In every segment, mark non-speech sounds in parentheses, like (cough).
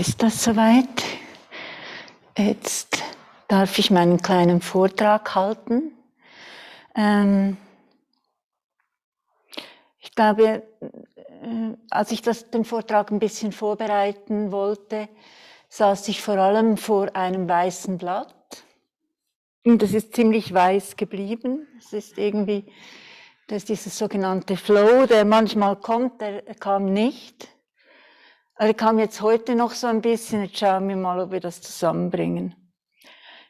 Jetzt ist das soweit. Jetzt darf ich meinen kleinen Vortrag halten. Ähm ich glaube, äh, als ich das, den Vortrag ein bisschen vorbereiten wollte, saß ich vor allem vor einem weißen Blatt. Und das ist ziemlich weiß geblieben. Es ist irgendwie, das ist dieses sogenannte Flow, der manchmal kommt, der kam nicht. Er kam jetzt heute noch so ein bisschen, jetzt schauen wir mal, ob wir das zusammenbringen.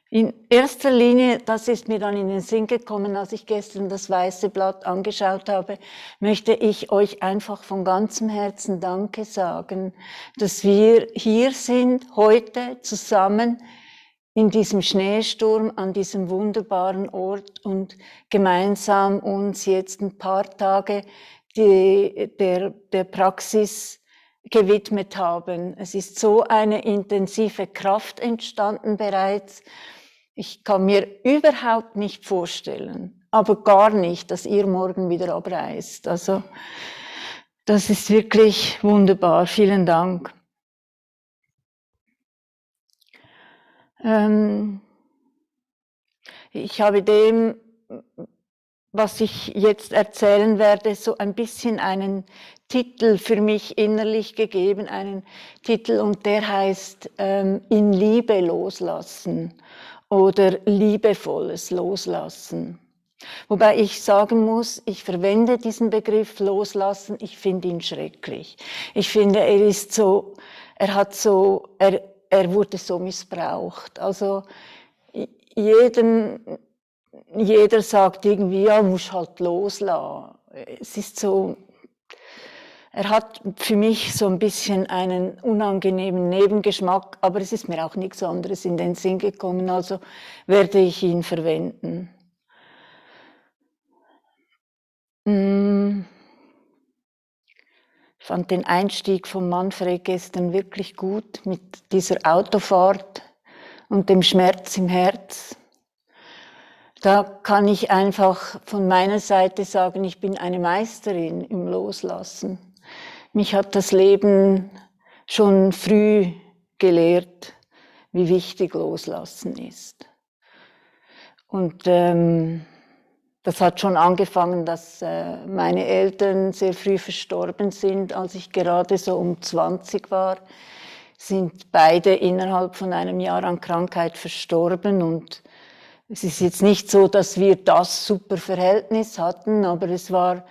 In erster Linie, das ist mir dann in den Sinn gekommen, als ich gestern das weiße Blatt angeschaut habe, möchte ich euch einfach von ganzem Herzen Danke sagen, dass wir hier sind, heute zusammen in diesem Schneesturm an diesem wunderbaren Ort und gemeinsam uns jetzt ein paar Tage die, der, der Praxis gewidmet haben. Es ist so eine intensive Kraft entstanden bereits. Ich kann mir überhaupt nicht vorstellen, aber gar nicht, dass ihr morgen wieder abreist. Also, das ist wirklich wunderbar. Vielen Dank. Ähm, ich habe dem, was ich jetzt erzählen werde, so ein bisschen einen Titel für mich innerlich gegeben, einen Titel und der heißt ähm, In Liebe loslassen oder liebevolles Loslassen. Wobei ich sagen muss, ich verwende diesen Begriff loslassen, ich finde ihn schrecklich. Ich finde, er ist so, er hat so, er, er wurde so missbraucht. Also jedem, jeder sagt irgendwie, ja, muss halt loslassen. Es ist so, er hat für mich so ein bisschen einen unangenehmen Nebengeschmack, aber es ist mir auch nichts anderes in den Sinn gekommen, also werde ich ihn verwenden. Hm. Ich fand den Einstieg von Manfred gestern wirklich gut mit dieser Autofahrt und dem Schmerz im Herz. Da kann ich einfach von meiner Seite sagen, ich bin eine Meisterin im Loslassen. Mich hat das Leben schon früh gelehrt, wie wichtig Loslassen ist. Und ähm, das hat schon angefangen, dass äh, meine Eltern sehr früh verstorben sind. Als ich gerade so um 20 war, sind beide innerhalb von einem Jahr an Krankheit verstorben. Und es ist jetzt nicht so, dass wir das super Verhältnis hatten, aber es war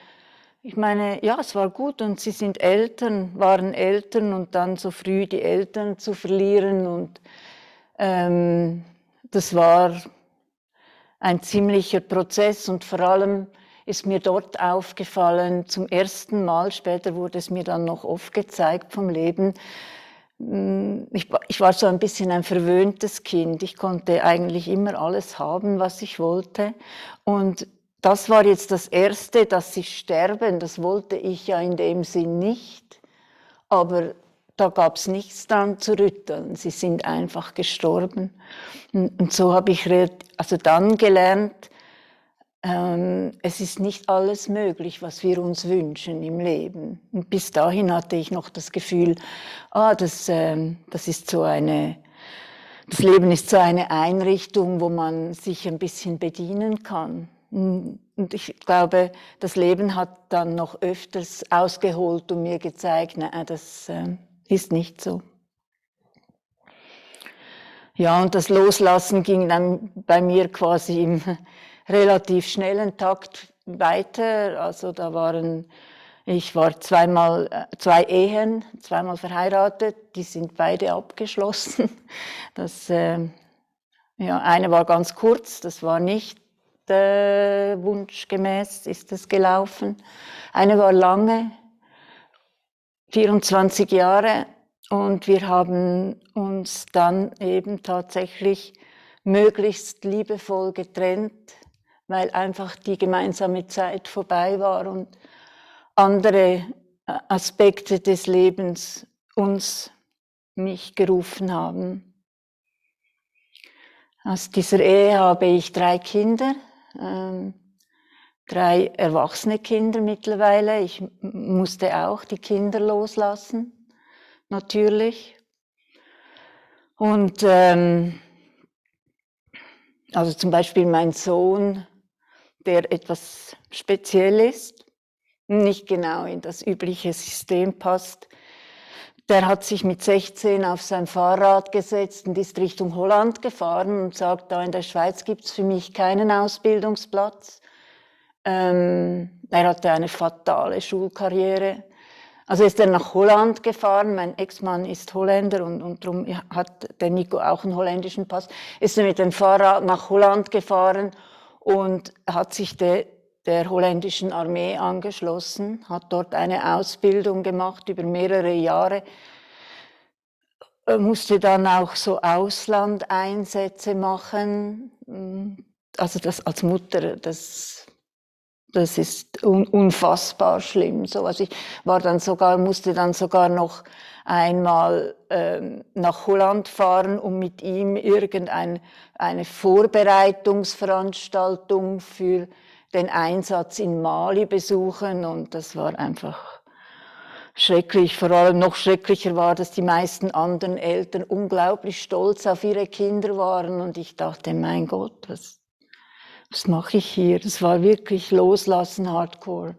ich meine, ja, es war gut und sie sind Eltern, waren Eltern und dann so früh die Eltern zu verlieren und ähm, das war ein ziemlicher Prozess und vor allem ist mir dort aufgefallen, zum ersten Mal, später wurde es mir dann noch oft gezeigt vom Leben, ich, ich war so ein bisschen ein verwöhntes Kind. Ich konnte eigentlich immer alles haben, was ich wollte. Und das war jetzt das Erste, dass sie sterben. Das wollte ich ja in dem Sinn nicht. Aber da gab es nichts dran zu rütteln. Sie sind einfach gestorben. Und, so habe ich also dann gelernt, es ist nicht alles möglich, was wir uns wünschen im Leben. Und bis dahin hatte ich noch das Gefühl, ah, das, ähm, das ist so eine, das Leben ist so eine Einrichtung, wo man sich ein bisschen bedienen kann. Und ich glaube, das Leben hat dann noch öfters ausgeholt und mir gezeigt, nein, das äh, ist nicht so. Ja, und das Loslassen ging dann bei mir quasi im relativ schnellen Takt weiter. Also da waren, ich war zweimal, äh, zwei Ehen, zweimal verheiratet, die sind beide abgeschlossen. (laughs) Das, äh, ja, eine war ganz kurz, das war nicht äh, wunschgemäß ist es gelaufen. Eine war lange, 24 Jahre, und wir haben uns dann eben tatsächlich möglichst liebevoll getrennt, weil einfach die gemeinsame Zeit vorbei war und andere äh, Aspekte des Lebens uns, mich gerufen haben. Aus dieser Ehe habe ich drei Kinder, ähm, drei erwachsene Kinder mittlerweile. Ich musste auch die Kinder loslassen, natürlich. Und ähm, also zum Beispiel mein Sohn, der etwas speziell ist, nicht genau in das übliche System passt, der hat sich mit 16 auf sein Fahrrad gesetzt und ist Richtung Holland gefahren und sagt, da in der Schweiz gibt es für mich keinen Ausbildungsplatz. Ähm, er hatte eine fatale Schulkarriere. Also ist er nach Holland gefahren, mein Ex-Mann ist Holländer und, und darum hat der Nico auch einen holländischen Pass, ist er mit dem Fahrrad nach Holland gefahren und hat sich de, der holländischen Armee angeschlossen, hat dort eine Ausbildung gemacht über mehrere Jahre, äh, musste dann auch so Auslandeinsätze machen. Also das als Mutter, das das ist un unfassbar schlimm. So, also ich war dann sogar, musste dann sogar noch einmal ähm, nach Holland fahren, um mit ihm irgendeine Vorbereitungsveranstaltung für den Einsatz in Mali besuchen und das war einfach schrecklich. Vor allem noch schrecklicher war, dass die meisten anderen Eltern unglaublich stolz auf ihre Kinder waren und ich dachte, mein Gott, was was mache ich hier? Das war wirklich loslassen, hardcore.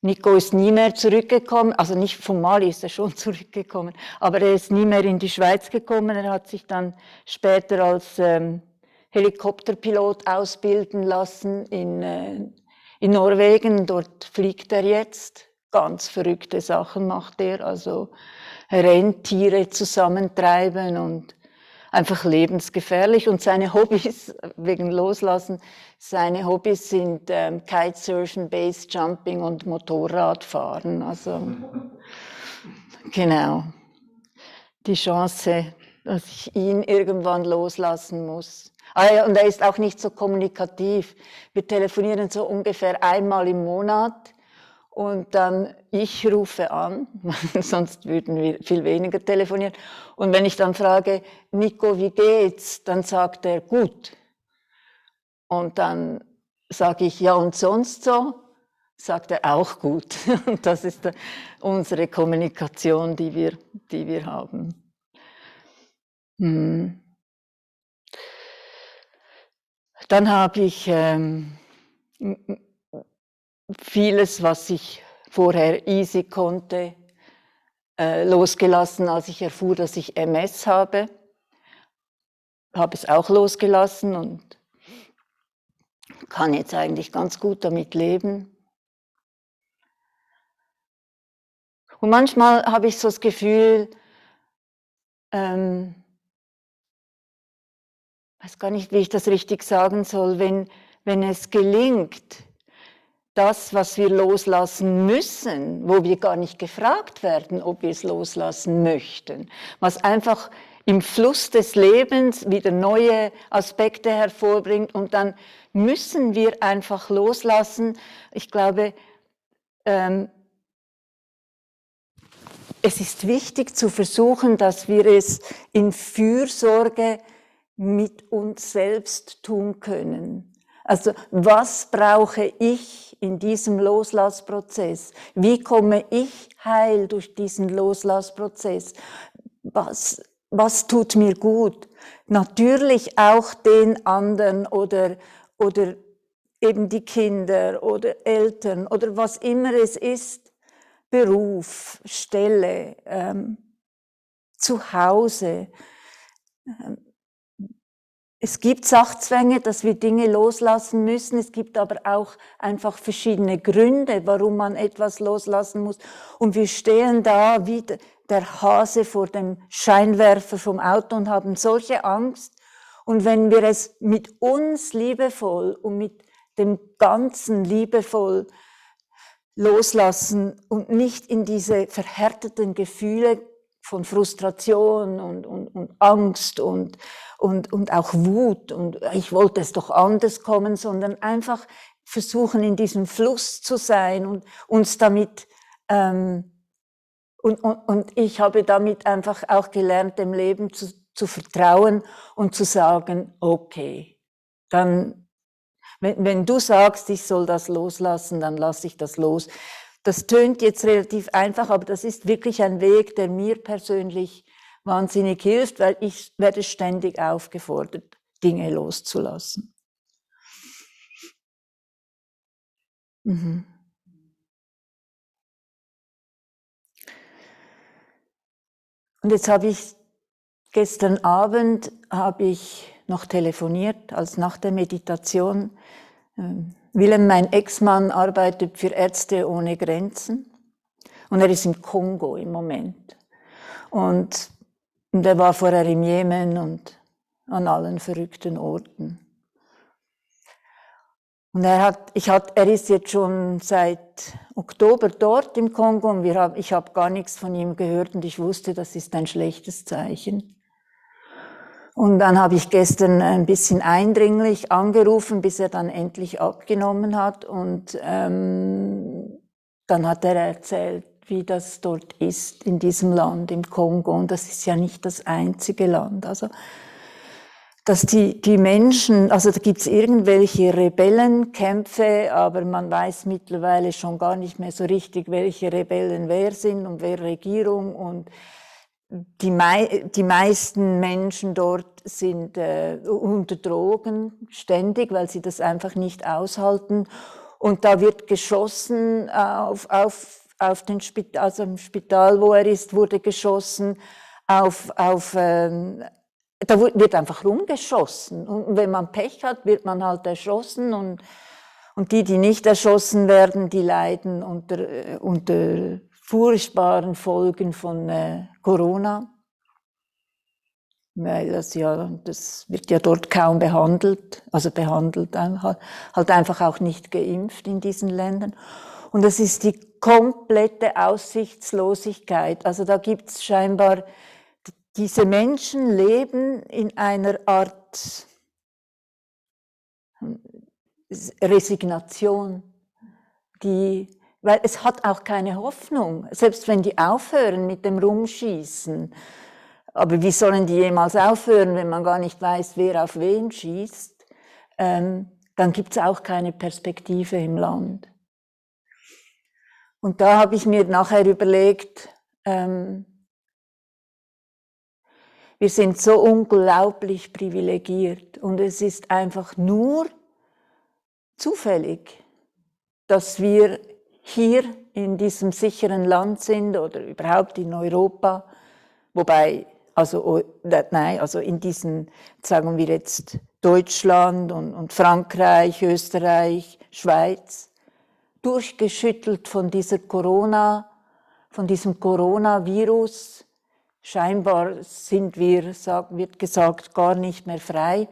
Nico ist nie mehr zurückgekommen, also nicht vom Mali ist er schon (laughs) zurückgekommen, aber er ist nie mehr in die Schweiz gekommen. Er hat sich dann später als ähm, Helikopterpilot ausbilden lassen in, äh, in Norwegen. Dort fliegt er jetzt. Ganz verrückte Sachen macht er, also Rentiere zusammentreiben und einfach lebensgefährlich. Und seine Hobbys, wegen Loslassen, seine Hobbys sind ähm, Kitesurfen, Basejumping und Motorradfahren. Also, (laughs) genau. Die Chance, dass ich ihn irgendwann loslassen muss. Ah ja, und er ist auch nicht so kommunikativ. Wir telefonieren so ungefähr einmal im Monat und dann ich rufe an, (laughs) sonst würden wir viel weniger telefonieren. Und wenn ich dann frage, Nico, wie geht's? Dann sagt er, gut. Und dann sage ich, ja und sonst so? Sagt er auch gut. (laughs) Und das ist unsere Kommunikation, die wir, die wir haben. Hm. Dann habe ich ähm, vieles, was ich vorher easy konnte, äh, losgelassen, als ich erfuhr, dass ich MS habe. Habe es auch losgelassen und kann jetzt eigentlich ganz gut damit leben. Und manchmal habe ich so das Gefühl, ähm, weiß gar nicht, wie ich das richtig sagen soll, wenn, wenn es gelingt, das, was wir loslassen müssen, wo wir gar nicht gefragt werden, ob wir es loslassen möchten, was einfach im Fluss des Lebens wieder neue Aspekte hervorbringt und dann müssen wir einfach loslassen. Ich glaube, ähm, es ist wichtig zu versuchen, dass wir es in Fürsorge mit uns selbst tun können. Also was brauche ich in diesem Loslassprozess? Wie komme ich heil durch diesen Loslassprozess? Was, was tut mir gut? Natürlich auch den anderen oder, oder eben die Kinder oder Eltern oder was immer es ist, Beruf, Stelle, ähm, Zuhause. Ähm, es gibt Sachzwänge, dass wir Dinge loslassen müssen. Es gibt aber auch einfach verschiedene Gründe, warum man etwas loslassen muss. Und wir stehen da wie der Hase vor dem Scheinwerfer vom Auto und haben solche Angst. Und wenn wir es mit uns liebevoll und mit dem Ganzen liebevoll loslassen und nicht in diese verhärteten Gefühle von Frustration und, und, und Angst und, und, und auch Wut und ich wollte es doch anders kommen, sondern einfach versuchen, in diesem Fluss zu sein und uns damit, ähm, und, und, und ich habe damit einfach auch gelernt, dem Leben zu, zu vertrauen und zu sagen, okay, dann, wenn, wenn du sagst, ich soll das loslassen, dann lasse ich das los. Das tönt jetzt relativ einfach, aber das ist wirklich ein Weg, der mir persönlich wahnsinnig hilft, weil ich werde ständig aufgefordert, Dinge loszulassen. Mhm. Und jetzt habe ich gestern Abend habe ich noch telefoniert, als nach der Meditation. Ähm, Willem, mein Ex-Mann, arbeitet für Ärzte ohne Grenzen und er ist im Kongo im Moment. Und, und er war vorher im Jemen und an allen verrückten Orten. Und er hat, ich hat, er ist jetzt schon seit Oktober dort im Kongo und wir haben, ich habe gar nichts von ihm gehört und ich wusste, das ist ein schlechtes Zeichen. Und dann habe ich gestern ein bisschen eindringlich angerufen, bis er dann endlich abgenommen hat. Und ähm, dann hat er erzählt, wie das dort ist in diesem Land, im Kongo. Und das ist ja nicht das einzige Land. Also dass die, die Menschen, also da gibt's irgendwelche Rebellenkämpfe, aber man weiß mittlerweile schon gar nicht mehr so richtig, welche Rebellen wer sind und wer Regierung und die, mei die meisten Menschen dort sind äh, unter Drogen ständig, weil sie das einfach nicht aushalten. Und da wird geschossen auf, auf, auf den Spital, also im Spital, wo er ist, wurde geschossen auf, auf ähm, da wird einfach rumgeschossen. Und wenn man Pech hat, wird man halt erschossen und, und die, die nicht erschossen werden, die leiden unter, äh, unter furchtbaren Folgen von äh, Corona. Weil das ja, das wird ja dort kaum behandelt, also behandelt, halt einfach auch nicht geimpft in diesen Ländern. Und das ist die komplette Aussichtslosigkeit. Also da gibt's scheinbar diese Menschen leben in einer Art Resignation, die, weil es hat auch keine Hoffnung, selbst wenn die aufhören mit dem Rumschießen. Aber wie sollen die jemals aufhören, wenn man gar nicht weiß, wer auf wen schießt? Ähm, dann gibt es auch keine Perspektive im Land. Und da habe ich mir nachher überlegt, ähm, wir sind so unglaublich privilegiert und es ist einfach nur zufällig, dass wir hier in diesem sicheren Land sind oder überhaupt in Europa, wobei, also, nein, also in diesen, sagen wir jetzt Deutschland und, und Frankreich, Österreich, Schweiz, durchgeschüttelt von dieser Corona, von diesem Coronavirus, Scheinbar sind wir, wird gesagt, gar nicht mehr frei.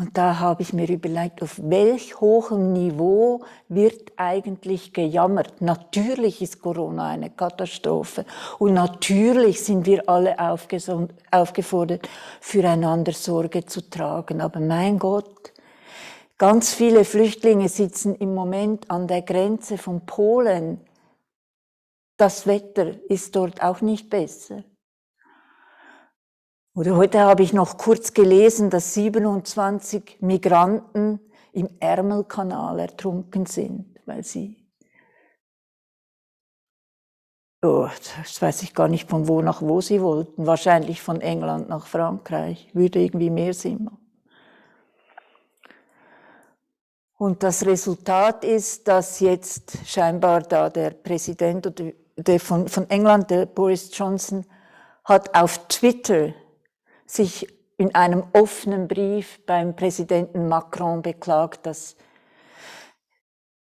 Und da habe ich mir überlegt, auf welch hohem Niveau wird eigentlich gejammert. Natürlich ist Corona eine Katastrophe und natürlich sind wir alle aufgefordert, füreinander Sorge zu tragen. Aber mein Gott, ganz viele Flüchtlinge sitzen im Moment an der Grenze von Polen. Das Wetter ist dort auch nicht besser. Oder heute habe ich noch kurz gelesen, dass 27 Migranten im Ärmelkanal ertrunken sind, weil sie Oh, das weiß ich gar nicht von wo nach wo sie wollten. Wahrscheinlich von England nach Frankreich. Würde irgendwie mehr Sinn machen. Und das Resultat ist, dass jetzt scheinbar da der Präsident von, England, der Boris Johnson, hat auf Twitter sich in einem offenen Brief beim Präsidenten Macron beklagt, dass,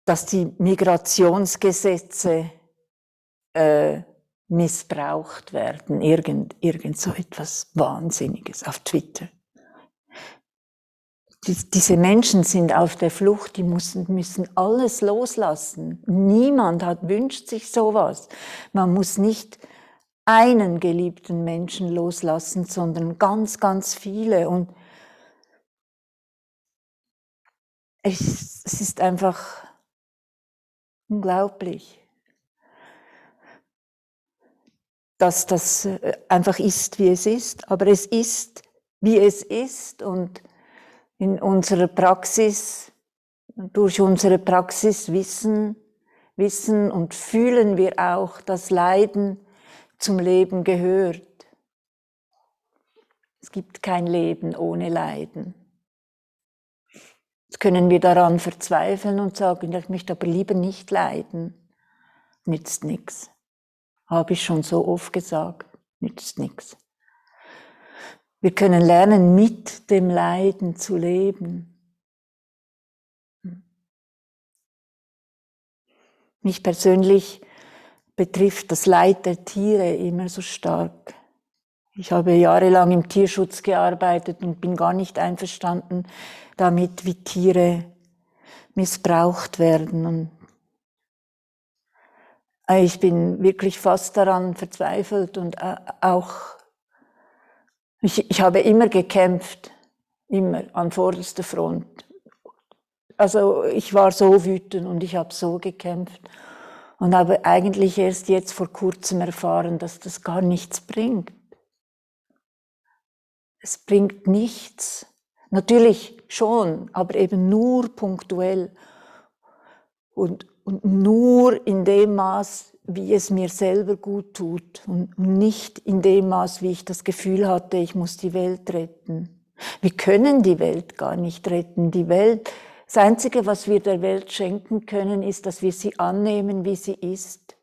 dass die Migrationsgesetze äh, missbraucht werden. Irgend, irgend so etwas Wahnsinniges auf Twitter. Die, diese Menschen sind auf der Flucht, die müssen, müssen alles loslassen. Niemand hat, wünscht sich sowas. Man muss nicht einen geliebten Menschen loslassen, sondern ganz, ganz viele. Und es, es ist einfach unglaublich, dass das äh, einfach ist, wie es ist. Aber es ist, wie es ist. Und in unserer Praxis, durch unsere Praxis wissen, wissen und fühlen wir auch das Leiden, zum Leben gehört. Es gibt kein Leben ohne Leiden. Jetzt können wir daran verzweifeln und sagen, ich möchte aber lieber nicht leiden. Nützt nichts. Habe ich schon so oft gesagt. Nützt nichts. Wir können lernen, mit dem Leiden zu leben. Mich persönlich betrifft das Leid der Tiere immer so stark. Ich habe jahrelang im Tierschutz gearbeitet und bin gar nicht einverstanden damit, wie Tiere missbraucht werden. Und ich bin wirklich fast daran verzweifelt und äh, auch, ich, ich habe immer gekämpft, immer an vorderster Front. Also ich war so wütend und ich habe so gekämpft und habe eigentlich erst jetzt vor kurzem erfahren, dass das gar nichts bringt. Es bringt nichts. Natürlich schon, aber eben nur punktuell und, und nur in dem Maß, wie es mir selber gut tut und nicht in dem Maß, wie ich das Gefühl hatte, ich muss die Welt retten. Wir können die Welt gar nicht retten. Die Welt, das Einzige, was wir der Welt schenken können, ist, dass wir sie annehmen, wie sie ist.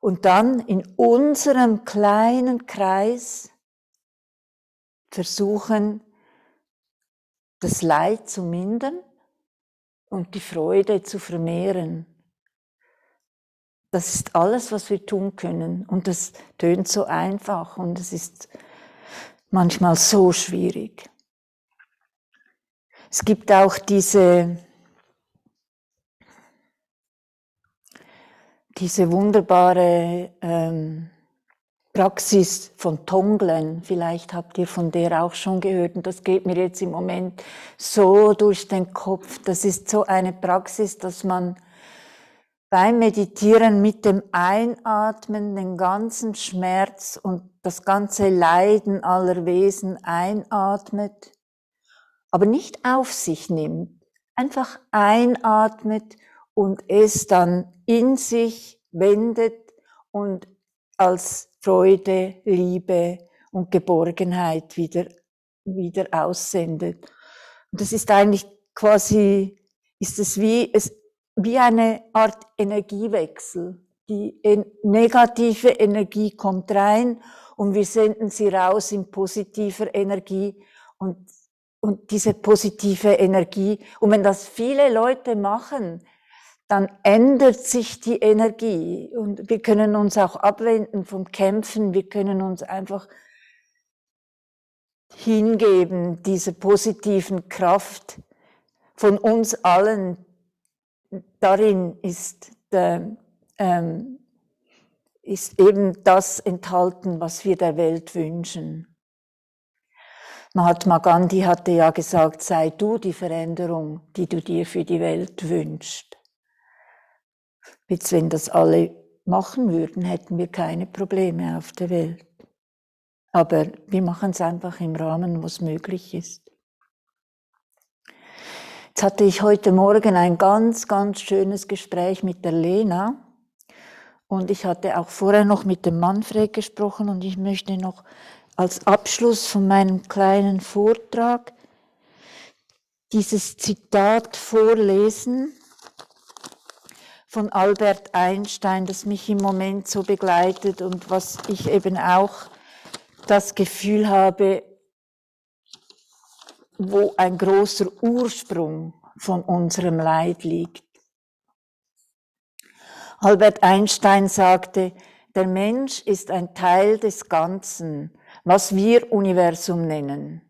Und dann in unserem kleinen Kreis versuchen, das Leid zu mindern und die Freude zu vermehren. Das ist alles, was wir tun können. Und das tönt so einfach und es ist manchmal so schwierig. Es gibt auch diese, diese wunderbare ähm, Praxis von Tonglen, vielleicht habt ihr von der auch schon gehört und das geht mir jetzt im Moment so durch den Kopf. Das ist so eine Praxis, dass man beim Meditieren mit dem Einatmen den ganzen Schmerz und das ganze Leiden aller Wesen einatmet, aber nicht auf sich nimmt, einfach einatmet und es dann in sich wendet und als Freude, Liebe und Geborgenheit wieder, wieder aussendet. Und das ist eigentlich quasi, ist es wie, es, wie eine Art Energiewechsel. Die negative Energie kommt rein und wir senden sie raus in positiver Energie und, und diese positive Energie. Und wenn das viele Leute machen, dann ändert sich die Energie und wir können uns auch abwenden vom Kämpfen, wir können uns einfach hingeben, dieser positiven Kraft von uns allen. Darin ist, der, ähm, ist eben das enthalten, was wir der Welt wünschen. Mahatma Gandhi hatte ja gesagt, sei du die Veränderung, die du dir für die Welt wünschst. Jetzt, wenn das alle machen würden, hätten wir keine Probleme auf der Welt. Aber wir machen es einfach im Rahmen, was möglich ist. Jetzt hatte ich heute Morgen ein ganz, ganz schönes Gespräch mit der Lena. Und ich hatte auch vorher noch mit dem Manfred gesprochen und ich möchte noch als Abschluss von meinem kleinen Vortrag dieses Zitat vorlesen von Albert Einstein, das mich im Moment so begleitet und was ich eben auch das Gefühl habe, wo ein großer Ursprung von unserem Leid liegt. Albert Einstein sagte, der Mensch ist ein Teil des Ganzen, was wir Universum nennen,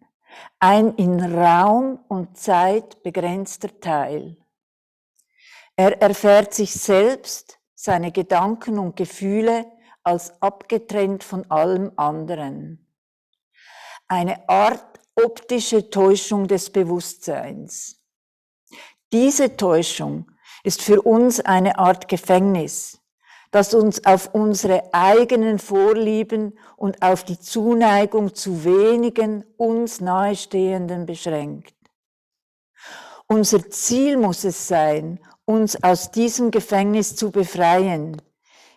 ein in Raum und Zeit begrenzter Teil. Er erfährt sich selbst, seine Gedanken und Gefühle als abgetrennt von allem anderen. Eine Art optische Täuschung des Bewusstseins. Diese Täuschung ist für uns eine Art Gefängnis, das uns auf unsere eigenen Vorlieben und auf die Zuneigung zu wenigen uns nahestehenden beschränkt. Unser Ziel muss es sein, uns aus diesem Gefängnis zu befreien,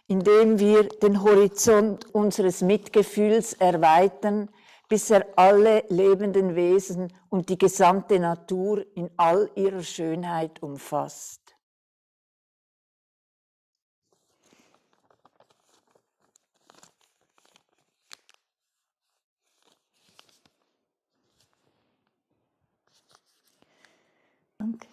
indem wir den Horizont unseres Mitgefühls erweitern, bis er alle lebenden Wesen und die gesamte Natur in all ihrer Schönheit umfasst. anclé.